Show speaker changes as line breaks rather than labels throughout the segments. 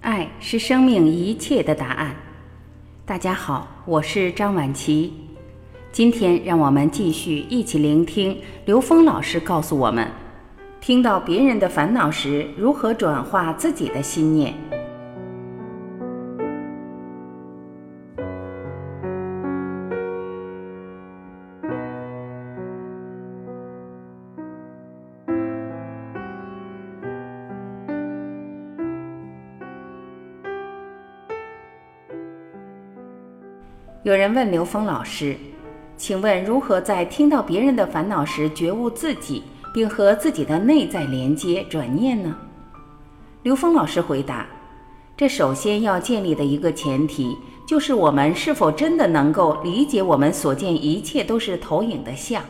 爱是生命一切的答案。大家好，我是张晚琪。今天让我们继续一起聆听刘峰老师告诉我们：听到别人的烦恼时，如何转化自己的心念。有人问刘峰老师：“请问如何在听到别人的烦恼时觉悟自己，并和自己的内在连接转念呢？”刘峰老师回答：“这首先要建立的一个前提，就是我们是否真的能够理解我们所见一切都是投影的像，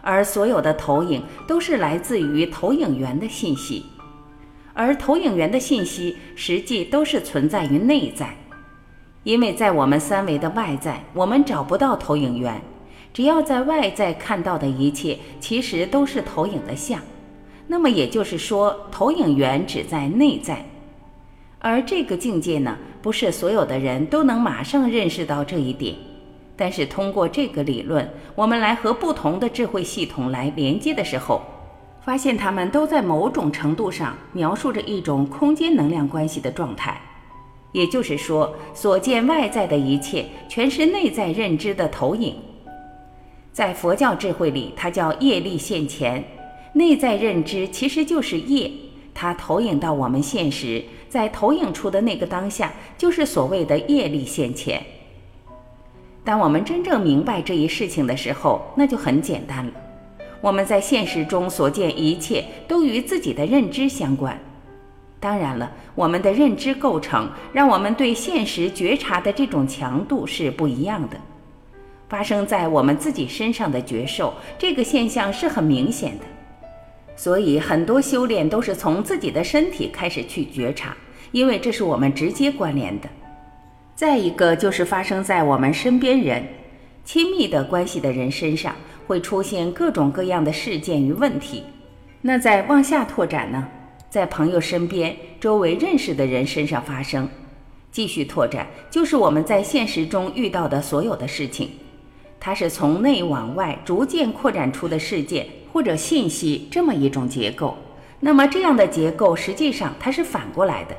而所有的投影都是来自于投影源的信息，而投影源的信息实际都是存在于内在。”因为在我们三维的外在，我们找不到投影源。只要在外在看到的一切，其实都是投影的像。那么也就是说，投影源只在内在。而这个境界呢，不是所有的人都能马上认识到这一点。但是通过这个理论，我们来和不同的智慧系统来连接的时候，发现它们都在某种程度上描述着一种空间能量关系的状态。也就是说，所见外在的一切，全是内在认知的投影。在佛教智慧里，它叫业力现前。内在认知其实就是业，它投影到我们现实，在投影出的那个当下，就是所谓的业力现前。当我们真正明白这一事情的时候，那就很简单了。我们在现实中所见一切，都与自己的认知相关。当然了，我们的认知构成让我们对现实觉察的这种强度是不一样的。发生在我们自己身上的觉受，这个现象是很明显的。所以很多修炼都是从自己的身体开始去觉察，因为这是我们直接关联的。再一个就是发生在我们身边人、亲密的关系的人身上，会出现各种各样的事件与问题。那再往下拓展呢？在朋友身边、周围认识的人身上发生，继续拓展，就是我们在现实中遇到的所有的事情，它是从内往外逐渐扩展出的事件或者信息这么一种结构。那么这样的结构实际上它是反过来的，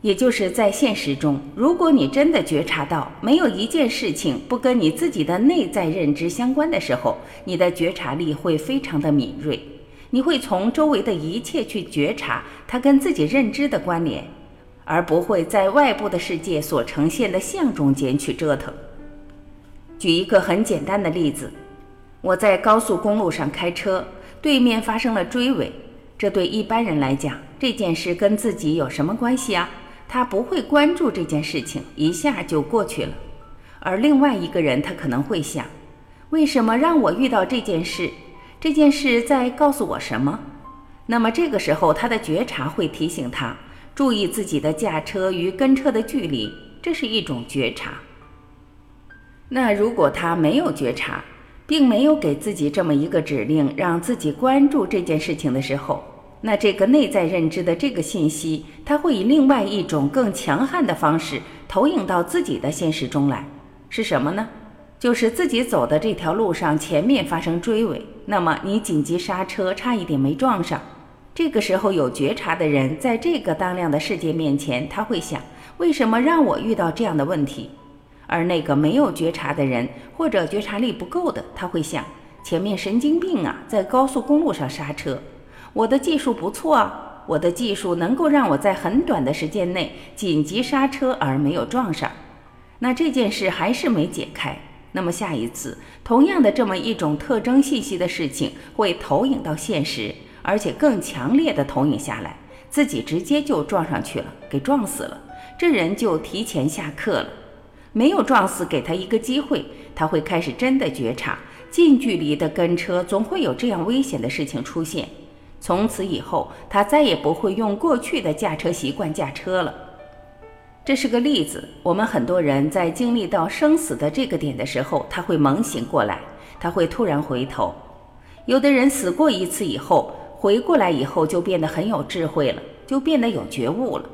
也就是在现实中，如果你真的觉察到没有一件事情不跟你自己的内在认知相关的时候，你的觉察力会非常的敏锐。你会从周围的一切去觉察它跟自己认知的关联，而不会在外部的世界所呈现的像中间去折腾。举一个很简单的例子，我在高速公路上开车，对面发生了追尾，这对一般人来讲，这件事跟自己有什么关系啊？他不会关注这件事情，一下就过去了。而另外一个人，他可能会想，为什么让我遇到这件事？这件事在告诉我什么？那么这个时候，他的觉察会提醒他注意自己的驾车与跟车的距离，这是一种觉察。那如果他没有觉察，并没有给自己这么一个指令，让自己关注这件事情的时候，那这个内在认知的这个信息，它会以另外一种更强悍的方式投影到自己的现实中来，是什么呢？就是自己走的这条路上，前面发生追尾，那么你紧急刹车，差一点没撞上。这个时候有觉察的人，在这个当量的世界面前，他会想：为什么让我遇到这样的问题？而那个没有觉察的人，或者觉察力不够的，他会想：前面神经病啊，在高速公路上刹车。我的技术不错啊，我的技术能够让我在很短的时间内紧急刹车而没有撞上。那这件事还是没解开。那么下一次，同样的这么一种特征信息的事情会投影到现实，而且更强烈的投影下来，自己直接就撞上去了，给撞死了。这人就提前下课了，没有撞死，给他一个机会，他会开始真的觉察，近距离的跟车总会有这样危险的事情出现。从此以后，他再也不会用过去的驾车习惯驾车了。这是个例子。我们很多人在经历到生死的这个点的时候，他会猛醒过来，他会突然回头。有的人死过一次以后，回过来以后就变得很有智慧了，就变得有觉悟了。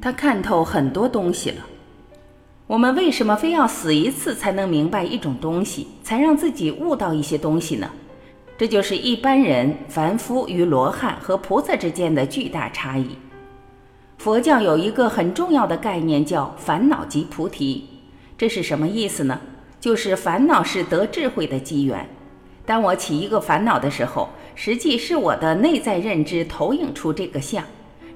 他看透很多东西了。我们为什么非要死一次才能明白一种东西，才让自己悟到一些东西呢？这就是一般人、凡夫与罗汉和菩萨之间的巨大差异。佛教有一个很重要的概念，叫“烦恼即菩提”。这是什么意思呢？就是烦恼是得智慧的机缘。当我起一个烦恼的时候，实际是我的内在认知投影出这个相，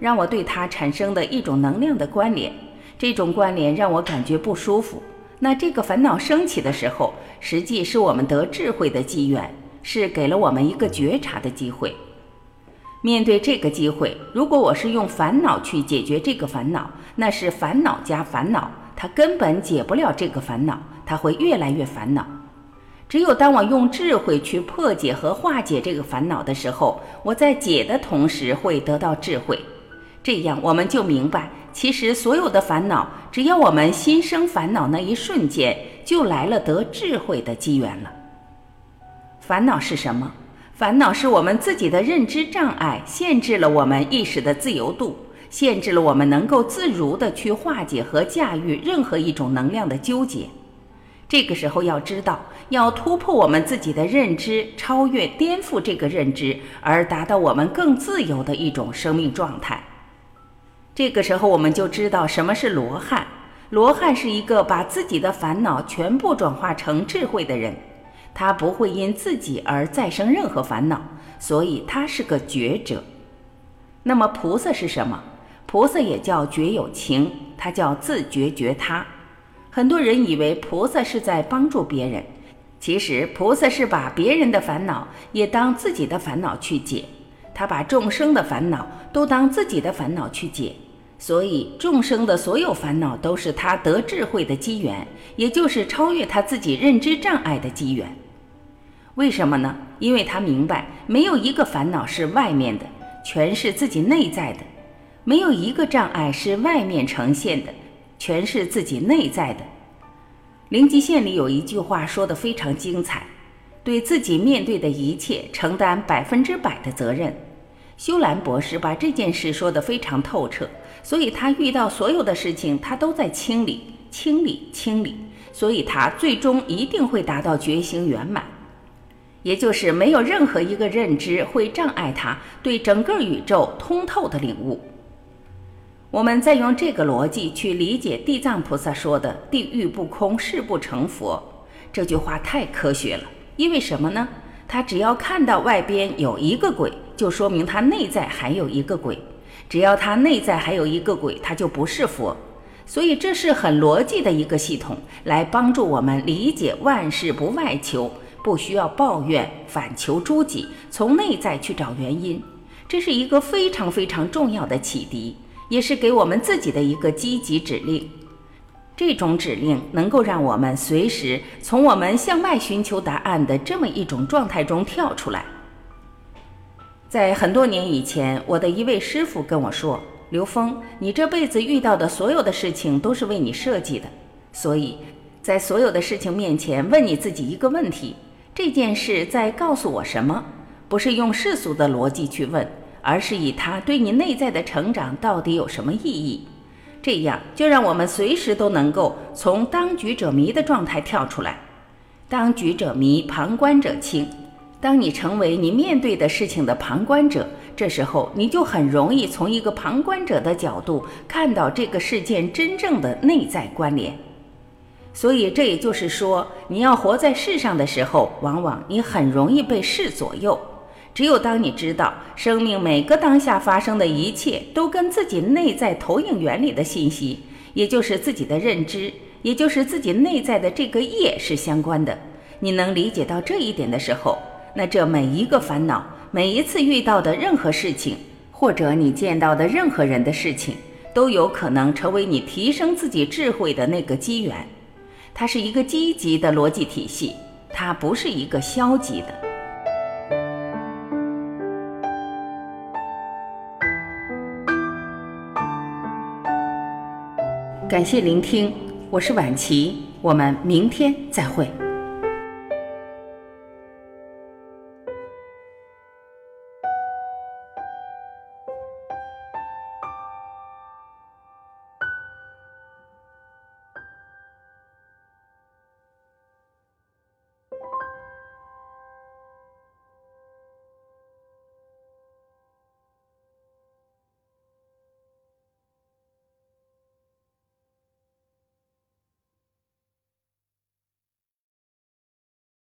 让我对它产生的一种能量的关联。这种关联让我感觉不舒服。那这个烦恼升起的时候，实际是我们得智慧的机缘，是给了我们一个觉察的机会。面对这个机会，如果我是用烦恼去解决这个烦恼，那是烦恼加烦恼，它根本解不了这个烦恼，它会越来越烦恼。只有当我用智慧去破解和化解这个烦恼的时候，我在解的同时会得到智慧。这样我们就明白。其实，所有的烦恼，只要我们心生烦恼那一瞬间，就来了得智慧的机缘了。烦恼是什么？烦恼是我们自己的认知障碍，限制了我们意识的自由度，限制了我们能够自如的去化解和驾驭任何一种能量的纠结。这个时候要知道，要突破我们自己的认知，超越、颠覆这个认知，而达到我们更自由的一种生命状态。这个时候，我们就知道什么是罗汉。罗汉是一个把自己的烦恼全部转化成智慧的人，他不会因自己而再生任何烦恼，所以他是个觉者。那么菩萨是什么？菩萨也叫觉有情，他叫自觉觉他。很多人以为菩萨是在帮助别人，其实菩萨是把别人的烦恼也当自己的烦恼去解。他把众生的烦恼都当自己的烦恼去解，所以众生的所有烦恼都是他得智慧的机缘，也就是超越他自己认知障碍的机缘。为什么呢？因为他明白，没有一个烦恼是外面的，全是自己内在的；没有一个障碍是外面呈现的，全是自己内在的。灵吉县里有一句话说的非常精彩。对自己面对的一切承担百分之百的责任，修兰博士把这件事说得非常透彻，所以他遇到所有的事情，他都在清理、清理、清理，所以他最终一定会达到觉醒圆满，也就是没有任何一个认知会障碍他对整个宇宙通透的领悟。我们再用这个逻辑去理解地藏菩萨说的“地狱不空，誓不成佛”这句话，太科学了。因为什么呢？他只要看到外边有一个鬼，就说明他内在还有一个鬼。只要他内在还有一个鬼，他就不是佛。所以这是很逻辑的一个系统，来帮助我们理解万事不外求，不需要抱怨，反求诸己，从内在去找原因。这是一个非常非常重要的启迪，也是给我们自己的一个积极指令。这种指令能够让我们随时从我们向外寻求答案的这么一种状态中跳出来。在很多年以前，我的一位师傅跟我说：“刘峰，你这辈子遇到的所有的事情都是为你设计的，所以在所有的事情面前问你自己一个问题：这件事在告诉我什么？不是用世俗的逻辑去问，而是以它对你内在的成长到底有什么意义？”这样就让我们随时都能够从当局者迷的状态跳出来。当局者迷，旁观者清。当你成为你面对的事情的旁观者，这时候你就很容易从一个旁观者的角度看到这个事件真正的内在关联。所以这也就是说，你要活在世上的时候，往往你很容易被事左右。只有当你知道生命每个当下发生的一切都跟自己内在投影原理的信息，也就是自己的认知，也就是自己内在的这个业是相关的，你能理解到这一点的时候，那这每一个烦恼，每一次遇到的任何事情，或者你见到的任何人的事情，都有可能成为你提升自己智慧的那个机缘。它是一个积极的逻辑体系，它不是一个消极的。感谢聆听，我是晚琪，我们明天再会。